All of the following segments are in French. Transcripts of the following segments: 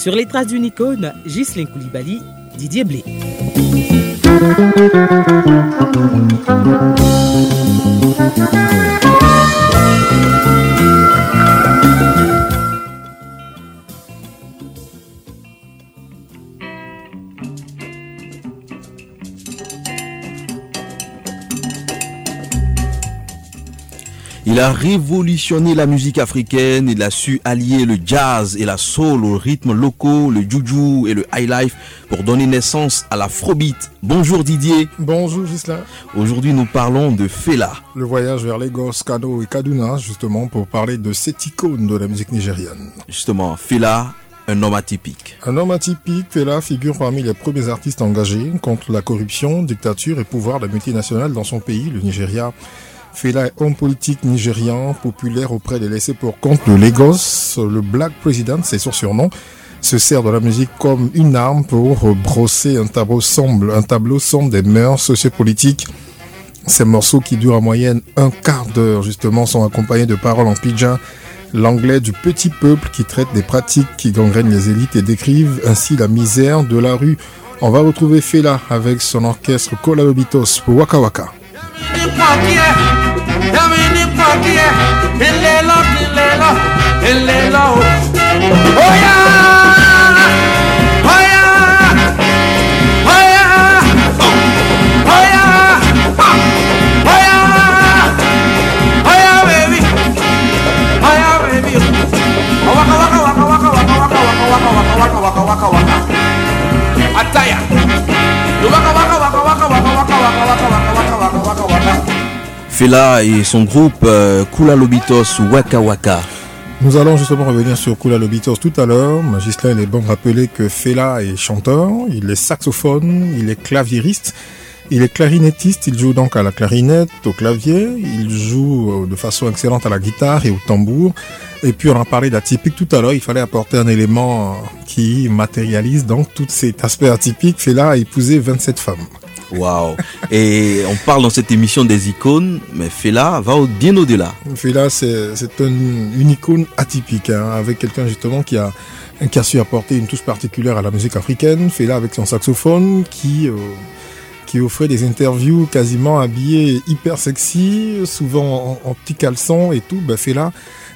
Sur les traces d'une icône, Ghislain Koulibaly, Didier Blé. Il a révolutionné la musique africaine, il a su allier le jazz et la soul aux rythmes locaux, le juju et le high life pour donner naissance à l'afrobeat. Bonjour Didier. Bonjour Gislain. Aujourd'hui nous parlons de Fela. Le voyage vers Lagos, Kano et Kaduna justement pour parler de cette icône de la musique nigériane. Justement, Fela, un homme atypique. Un homme atypique, Fela figure parmi les premiers artistes engagés contre la corruption, dictature et pouvoir de la multinationale dans son pays, le Nigeria. Fela est homme politique nigérian, populaire auprès des laissés pour compte de Lagos. Le Black President, c'est son surnom, se sert de la musique comme une arme pour brosser un tableau sombre, des mœurs sociopolitiques. Ces morceaux qui durent en moyenne un quart d'heure, justement, sont accompagnés de paroles en pidgin, l'anglais du petit peuple qui traite des pratiques qui gangrènent les élites et décrivent ainsi la misère de la rue. On va retrouver Fela avec son orchestre Kolalobitos pour Waka Waka. Oh yeah! Fela et son groupe euh, Kula Lobitos Waka Waka. Nous allons justement revenir sur Kula Lobitos tout à l'heure. Magislin, il est bon de rappeler que Fela est chanteur, il est saxophone, il est claviériste, il est clarinettiste, il joue donc à la clarinette, au clavier, il joue de façon excellente à la guitare et au tambour. Et puis on a parlé d'atypique tout à l'heure, il fallait apporter un élément qui matérialise donc tout cet aspect atypique. Fela a épousé 27 femmes. Waouh Et on parle dans cette émission des icônes, mais Fela va bien au-delà. Fela, c'est une icône atypique, hein, avec quelqu'un justement qui a, qui a su apporter une touche particulière à la musique africaine. Fela avec son saxophone qui... Euh, qui offrait des interviews quasiment habillées hyper sexy, souvent en, en petits caleçons et tout, ben Fela,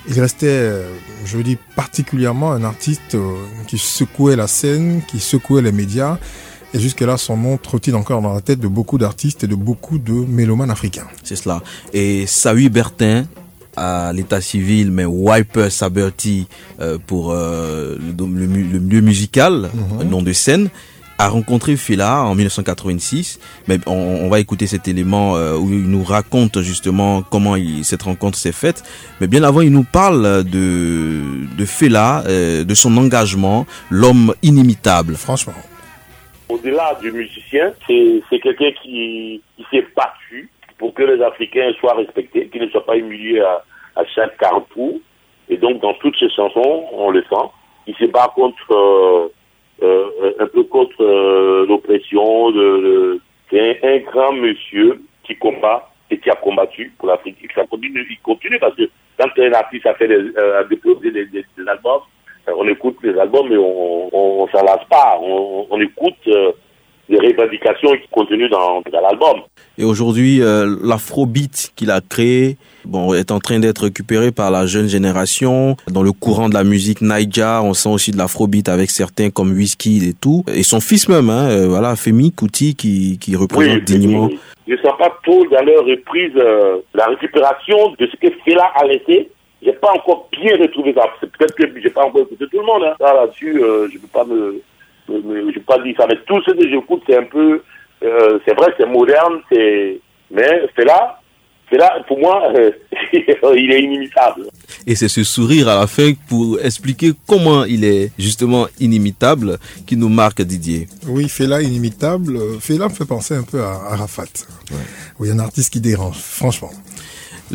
il restait, euh, je dis particulièrement un artiste euh, qui secouait la scène, qui secouait les médias. Et jusque-là, son nom trottine encore dans la tête de beaucoup d'artistes et de beaucoup de mélomanes africains. C'est cela. Et Sawi Bertin, à l'état civil, mais Wiper Saberti euh, pour euh, le, le, milieu musical, Mhm. nom de scène, a rencontré Fela en 1986. Mais on, on va écouter cet élément euh, où il nous raconte justement comment il- cette rencontre s'est faite. Mais bien avant, il nous parle de, de Fela, euh, de son engagement, l'homme inimitable. Franchement. Au-delà du musicien, c'est quelqu'un qui, qui s'est battu pour que les Africains soient respectés, qu'ils ne soient pas humiliés à, chaque carrefour. Et donc, dans toutes ses chansons, on le sent. Il se bat contre, euh, euh, un peu contre euh, l'oppression. de- de- C'est un, grand monsieur qui combat et qui a combattu pour l'Afrique. Ça continue, il continue parce que quand un artiste a fait des, euh, a déposé des, des- des albums, on écoute les albums et on, on, on s'en lasse pas. On, on écoute euh, les revendications contenues dans, dans l'album. Et aujourd'hui, euh, l'afrobeat qu'il a créé bon, est en train d'être récupéré par la jeune génération. Dans le courant de la musique Naija, on sent aussi de l'afrobeat avec certains comme Wizkid et tout. Et son fils même, hein, euh, voilà, Femi Kuti, qui, qui représente dignement. oui. Je ne sens pas trop dans leur reprise euh, la récupération de ce que Fela a laissé. J'ai pas encore bien retrouvé ça. C'est Peut-être que j'ai pas encore écouté tout le monde. Hein. Ça, là-dessus, euh, je peux pas me, me- me- je peux pas dire ça. Mais tout ce que j'écoute, c'est un peu, euh, c'est vrai, c'est moderne, c'est, mais Fela, Fela, pour moi, euh, il est inimitable. Et c'est ce sourire à la fin pour expliquer comment il est justement inimitable qui nous marque Didier. Oui, Fela inimitable. Euh, Fela me fait penser un peu à Arafat. Oui, un artiste qui dérange, franchement.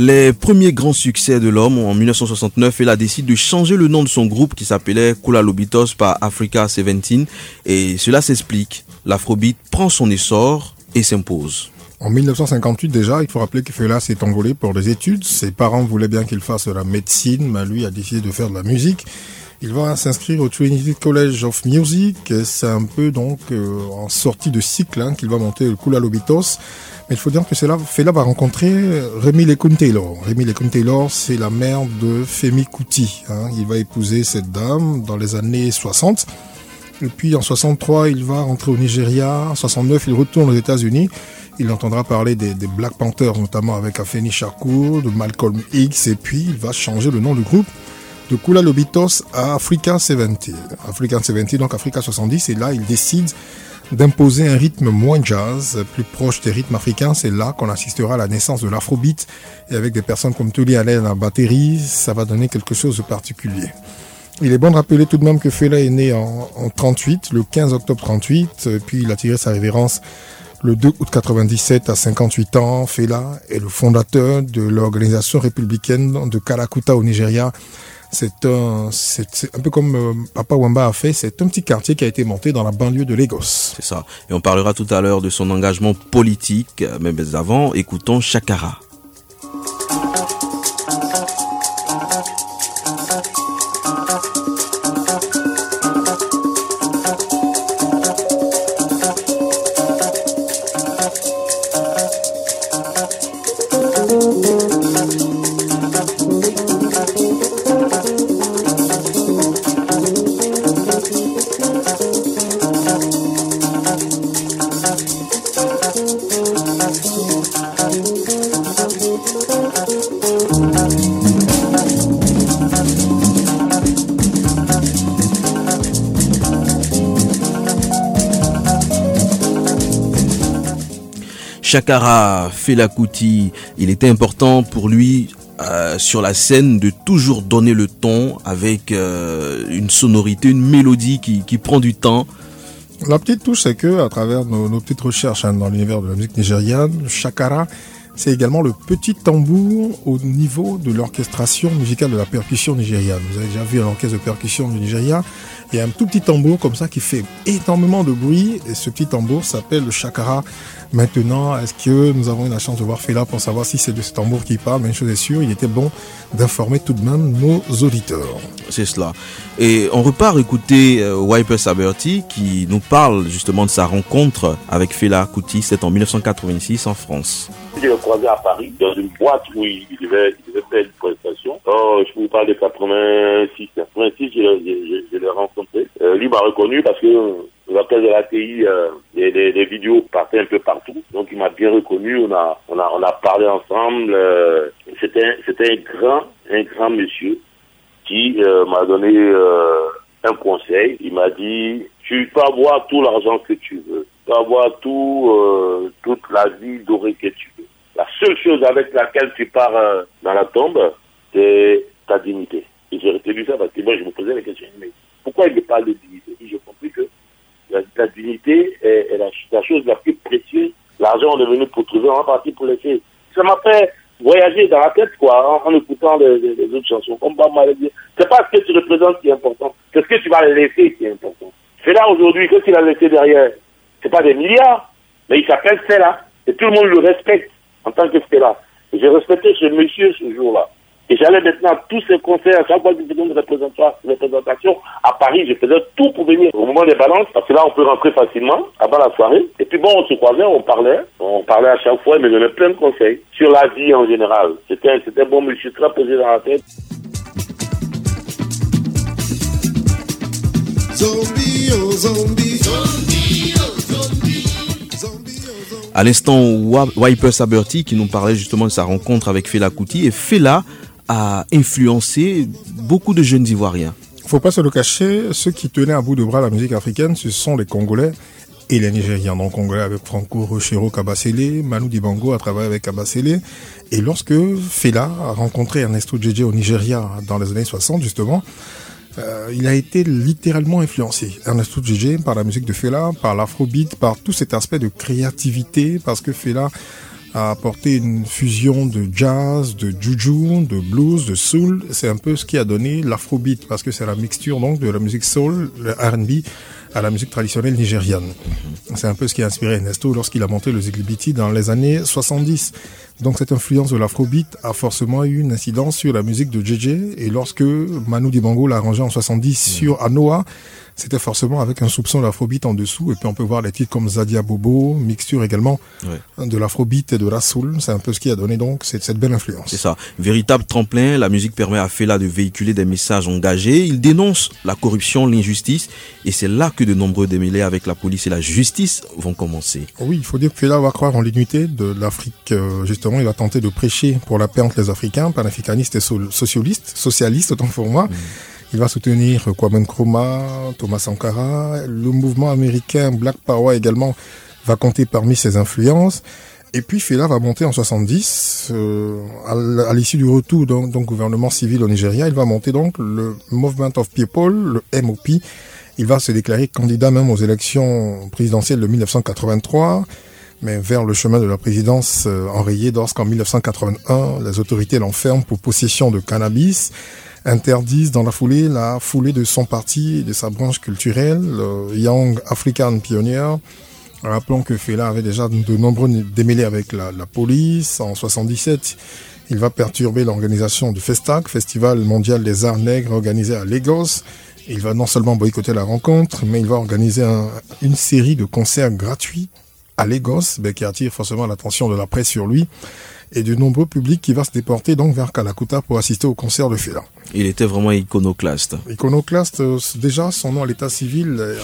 Les premiers grands succès de l'homme en 1969, il a de changer le nom de son groupe qui s'appelait Kula Lobitos par Africa 17 et cela s'explique. L'afrobeat prend son essor et s'impose. En 1958 déjà, il faut rappeler que Fela s'est envolé pour des études. Ses parents voulaient bien qu'il fasse la médecine, mais lui a décidé de faire de la musique. Il va s'inscrire au Trinity College of Music. C'est un peu donc euh, en sortie de cycle hein, qu'il va monter le Kula Lobitos. Mais il faut dire que là, Fela va rencontrer Remy Lekun Taylor. Remy Lekun Taylor, c'est la mère de Femi Kuti. Hein. Il va épouser cette dame dans les années 60. Et puis en 63, il va rentrer au Nigeria. En 69, il retourne aux États-Unis. Il entendra parler des, Black Panthers, notamment avec Afeni Shakur, de Malcolm X, et puis il va changer le nom du groupe de Kula Lobitos à Africa 70. Africa 70, donc Africa 70, et là il décide d'imposer un rythme moins jazz, plus proche des rythmes africains. C'est là qu'on assistera à la naissance de l'afrobeat. Et avec des personnes comme Tully Allen à la batterie, ça va donner quelque chose de particulier. Il est bon de rappeler tout de même que Fela est né en, en 38, le 15 octobre 38, puis il a tiré sa révérence le 2 août 97 à 58 ans. Fela est le fondateur de l'organisation républicaine de Kalakuta au Nigeria. C'est un, peu comme euh, Papa Wamba a fait, c'est un petit quartier qui a été monté dans la banlieue de Lagos. C'est ça. Et on parlera tout à l'heure de son engagement politique, mais avant, écoutons Chakara. Chakara Felakuti, il était important pour lui euh, sur la scène de toujours donner le ton avec euh, une sonorité, une mélodie qui, prend du temps. La petite touche, c'est que à travers nos, petites recherches hein, dans l'univers de la musique nigériane, Chakara, c'est également le petit tambour au niveau de l'orchestration musicale de la percussion nigériane. Vous avez déjà vu l'orchestre de percussion du Nigeria, il y a un tout petit tambour comme ça qui fait énormément de bruit et ce petit tambour s'appelle le chakara. Maintenant, est-ce que nous avons eu la chance de voir Fela pour savoir si c'est de ce tambour qui parle? Mais une chose est sûre, il était bon d'informer tout de même nos auditeurs. C'est cela. Et on repart écouter euh, Wiper Saberti qui nous parle justement de sa rencontre avec Fela Kuti, c'est en 1986 en France. Je l'ai croisé à Paris, dans une boîte où il devait, faire une prestation. Oh, je vous parle de 86. 86, je, je, l'ai rencontré. Euh, lui m'a reconnu parce que l'appel de l'ATI, euh, les, les, vidéos partaient un peu partout. Donc il m'a bien reconnu. On a, on a, on a parlé ensemble. Euh, c'était, c'était un grand, un grand monsieur qui euh, m'a donné un conseil. Il m'a dit, tu peux avoir tout l'argent que tu veux. Tu peux avoir tout, toute la vie dorée que tu veux. Seule chose avec laquelle tu pars euh, dans la tombe, c'est ta dignité. Et j'ai retenu ça parce que moi, je me posais la question, mais pourquoi il me parle de dignité? J'ai compris que la, dignité est, la, chose la plus précieuse. L'argent, on est venu pour trouver, on est parti pour laisser. Ça m'a fait voyager dans la tête, quoi, en, écoutant les, autres chansons. Comme Bob m'avait dit, c'est pas ce que tu représentes qui est important, c'est ce que tu vas laisser qui est important. C'est là aujourd'hui, qu'est-ce qu'il a laissé derrière? C'est pas des milliards, mais il s'appelle là Et tout le monde le respecte en tant que là. J'ai respecté ce monsieur ce jour-là. Et j'allais maintenant à tous ces concerts, à chaque fois que je une représentation à Paris, je faisais tout pour venir au moment des balances, parce que là, on peut rentrer facilement, avant la soirée. Et puis bon, on se croisait, on parlait, on parlait à chaque fois, il me donnait plein de conseils sur la vie en général. C'était, c'était bon monsieur, très posé dans la tête. Zombie, oh zombie. Zombie. À l'instant, Wiper Saberti qui nous parlait justement de sa rencontre avec Fela Kuti et Fela a influencé beaucoup de jeunes Ivoiriens. Faut pas se le cacher, ceux qui tenaient à bout de bras la musique africaine, ce sont les Congolais et les Nigériens. Donc Congolais avec Franco Rochero Kabasele, Manu Dibango a travaillé avec Kabasele. Et lorsque Fela a rencontré Ernesto Djedje au Nigeria dans les années 60 justement, euh, il a été littéralement influencé. Ernesto Djedje par la musique de Fela, par l'afrobeat, par tout cet aspect de créativité, parce que Fela a apporté une fusion de jazz, de juju, de blues, de soul. C'est un peu ce qui a donné l'afrobeat parce que c'est la mixture donc de la musique soul, le R&B à la musique traditionnelle nigériane. C'est un peu ce qui a inspiré Ernesto lorsqu'il a monté le Ziglibiti dans les années 70. Donc cette influence de l'afrobeat a forcément eu une incidence sur la musique de JJ et lorsque Manu Dibango l'a arrangé en 70 sur Anoa, c'était forcément avec un soupçon d'afrobeat en dessous. Et puis on peut voir les titres comme Zadia Bobo, mixture également de l'afrobeat et de la soul. C'est un peu ce qui a donné donc cette, cette belle influence. C'est ça. Véritable tremplin, la musique permet à Fela de véhiculer des messages engagés. Il dénonce la corruption, l'injustice. Et c'est là que de nombreux démêlés avec la police et la justice vont commencer. Oui, il faut dire que Fela va croire en l'unité de l'Afrique. Euh, justement, il va tenter de prêcher pour la paix entre les Africains, panafricanistes et socialistes, socialistes autant pour moi. Mm. Il va soutenir Kwame Nkrumah, Thomas Sankara. Le mouvement américain Black Power également va compter parmi ses influences. Et puis Fela va monter en 70, euh, à l'issue du retour donc, gouvernement civil au Nigeria, il va monter donc le Movement of People, le MOP. Il va se déclarer candidat même aux élections présidentielles de 1983, mais vers le chemin de la présidence euh, enrayé lorsqu'en 1981, les autorités l'enferment pour possession de cannabis interdisent dans la foulée la foulée de son parti et de sa branche culturelle, Young African Pioneer. Rappelons que Fela avait déjà de nombreux démêlés avec la, police. En 77, il va perturber l'organisation du FESTAC, Festival mondial des arts nègres organisé à Lagos. Il va non seulement boycotter la rencontre, mais il va organiser une série de concerts gratuits à Lagos, ben, qui attire forcément l'attention de la presse sur lui et de nombreux publics qui va se déporter donc vers Kalakuta pour assister au concert de Fela. Il était vraiment iconoclaste. Iconoclaste, euh, déjà son nom à l'état civil euh,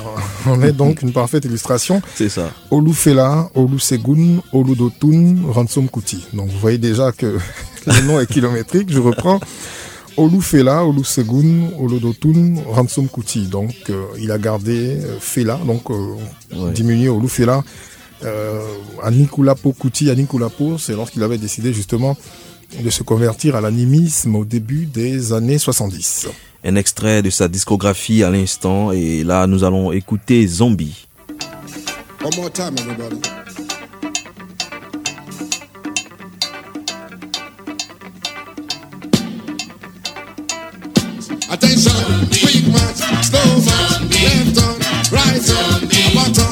en est donc une parfaite illustration. C'est ça. Olu Fela, Olu Segun, Olu Dotun, Ransom Kuti. Donc vous voyez déjà que le nom est kilométrique. Je reprends. Olu Fela, Olu Segun, Olu Dotun, Ransom Kuti. Donc euh, il a gardé Fela, donc diminué Olu Fela euh, à Nikulapo Kuti, à Nikulapo, c'est lorsqu'il avait décidé justement de se convertir à l'animisme au début des années 70. Un extrait de sa discographie à l'instant et là nous allons écouter Zombie. One more time everybody. Attention, quick march, slow march, left on, right on, button,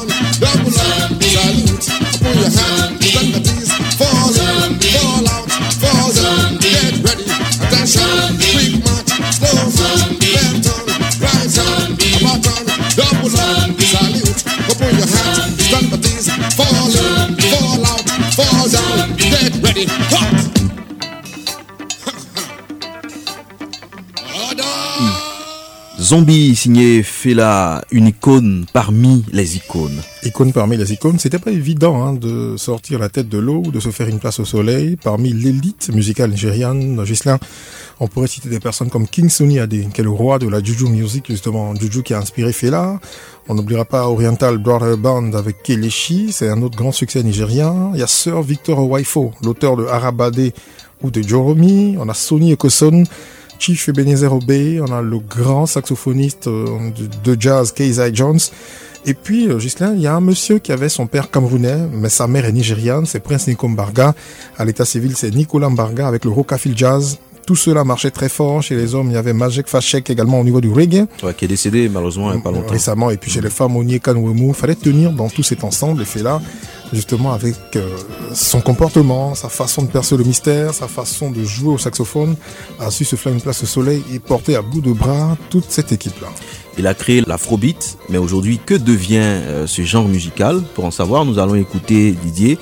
Zombie signé Fela, une icône parmi les icônes. Icône parmi les icônes, c'était pas évident hein, de sortir la tête de l'eau ou de se faire une place au soleil parmi l'élite musicale nigériane. Gislain, on pourrait citer des personnes comme King Sunny Ade, qui est le roi de la Juju music, justement, Juju qui a inspiré Fela. On n'oubliera pas Oriental Brother Band avec Kelechi, c'est un autre grand succès nigérien. Il y a Sir Victor Waifo, l'auteur de Arabade ou de Joromi. On a Sonny Ekoson Chief Ebenezer Obey, on a le grand saxophoniste euh, de, jazz Keizai Jones. Et puis, euh, Gislain, il y a un monsieur qui avait son père camerounais, mais sa mère est nigériane, c'est Prince Nico Mbarga. À l'état civil, c'est Nicolas Mbarga avec le Rockafield Jazz. Tout cela marchait très fort. Chez les hommes, il y avait Majek Fashek également au niveau du reggae. Ouais, qui est décédé malheureusement il n'y a pas longtemps. Récemment. Et puis chez les femmes, Onye Kanwemu. Il fallait tenir dans tout cet ensemble. Et fait là, justement avec euh, son comportement, sa façon de percer le mystère, sa façon de jouer au saxophone, a su se faire une place au soleil et porter à bout de bras toute cette équipe-là. Il a créé l'afrobeat, mais aujourd'hui, que devient euh, ce genre musical? Pour en savoir, nous allons écouter Didier.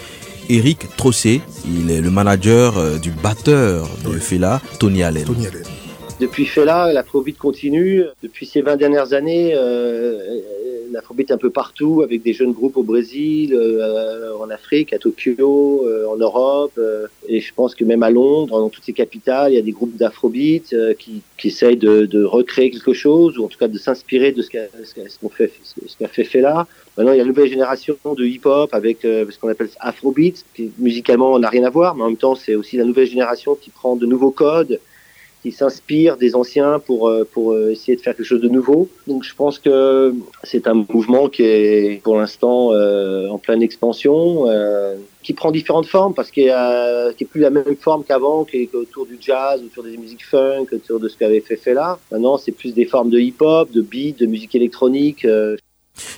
Eric Trossé, il est le manager euh, du batteur de Fela, Tony Allen. Tony Allen. Depuis Fela, l'afrobeat continue. Depuis ces 20 dernières années, l'afrobeat un peu partout, avec des jeunes groupes au Brésil, euh, en Afrique, à Tokyo, euh, en Europe, euh, et je pense que même à Londres, dans toutes ces capitales, il y a des groupes d'afrobeat qui, essayent de, recréer quelque chose, ou en tout cas de s'inspirer de ce qu'a fait, ce qu'a fait Fela. Maintenant, il y a une nouvelle génération de hip-hop avec ce qu'on appelle afrobeat, qui musicalement n'a rien à voir, mais en même temps, c'est aussi la nouvelle génération qui prend de nouveaux codes, qui s'inspire des anciens pour euh, pour euh, essayer de faire quelque chose de nouveau. Donc je pense que c'est un mouvement qui est pour l'instant euh, en pleine expansion, qui prend différentes formes parce qu'il est plus la même forme qu'avant, qui est autour du jazz, autour des musiques funk, autour de ce qu'avait fait Fela. Maintenant, c'est plus des formes de hip-hop, de beat, de musique électronique.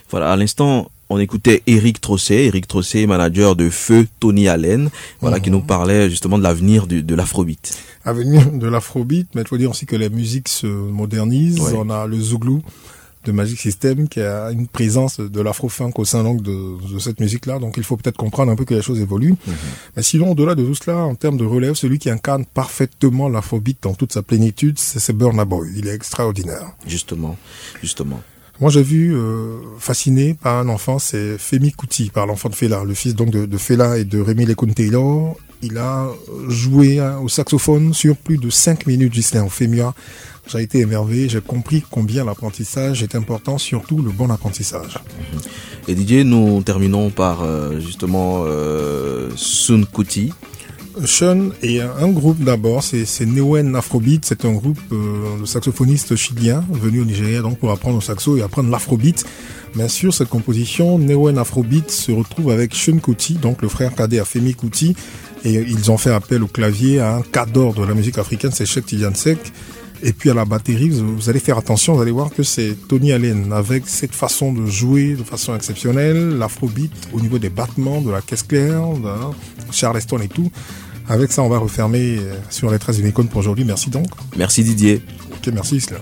Voilà, à l'instant, on écoutait Eric Trosset, Eric Trosset, manager de Feu Tony Allen, voilà, qui nous parlait justement de l'avenir de, l'afrobeat. Avenir de l'afrobeat, mais il faut dire aussi que les musiques se modernisent. Ouais. On a le Zouglou de Magic System qui a une présence de l'afro-funk au sein donc de, de cette musique-là. Donc il faut peut-être comprendre un peu que les choses évoluent. Mais sinon, au-delà de tout cela, en termes de relève, celui qui incarne parfaitement l'afrobeat dans toute sa plénitude, c'est c'est Burna Boy. Il est extraordinaire. Justement, justement. Moi, j'ai vu, euh, fasciné par un enfant, c'est Femi Kuti, par l'enfant de Fela, le fils donc de, Fela et de Rémi Lekun Taylor. Il a joué hein, au saxophone sur plus de 5 minutes, Gislain, au Femia. J'ai été émerveillé, j'ai compris combien l'apprentissage est important, surtout le bon apprentissage. Et Didier, nous terminons par euh, justement euh, Sun Kuti. Sean est un groupe d'abord, c'est Newen Afrobeat, c'est un groupe euh, de saxophonistes chiliens venus au Nigeria donc pour apprendre le saxo et apprendre l'afrobeat. Bien sûr, cette composition Newen Afrobeat se retrouve avec Sean Kuti, donc le frère cadet à Femi Kuti, et ils ont fait appel au clavier à un cadre de la musique africaine, c'est Cheikh Tidiane Seck. Et puis à la batterie, vous, vous allez faire attention, vous allez voir que c'est Tony Allen avec cette façon de jouer de façon exceptionnelle, l'afrobeat au niveau des battements, de la caisse claire, de Charleston et tout. Avec ça, on va refermer euh, sur les traces d'une icône pour aujourd'hui. Merci donc. Merci Didier. Ok, merci Isla.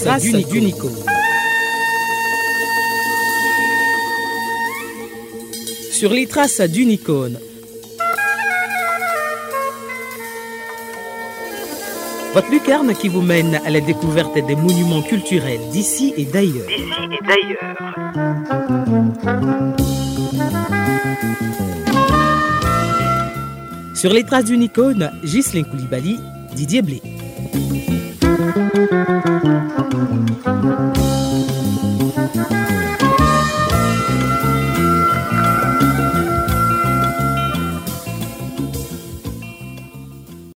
Sur les traces d'une icône. Sur les traces d'une icône. Votre lucarne qui vous mène à la découverte des monuments culturels d'ici et d'ailleurs. Sur les traces d'une icône, Ghislain Koulibaly, Didier Blé. thank you.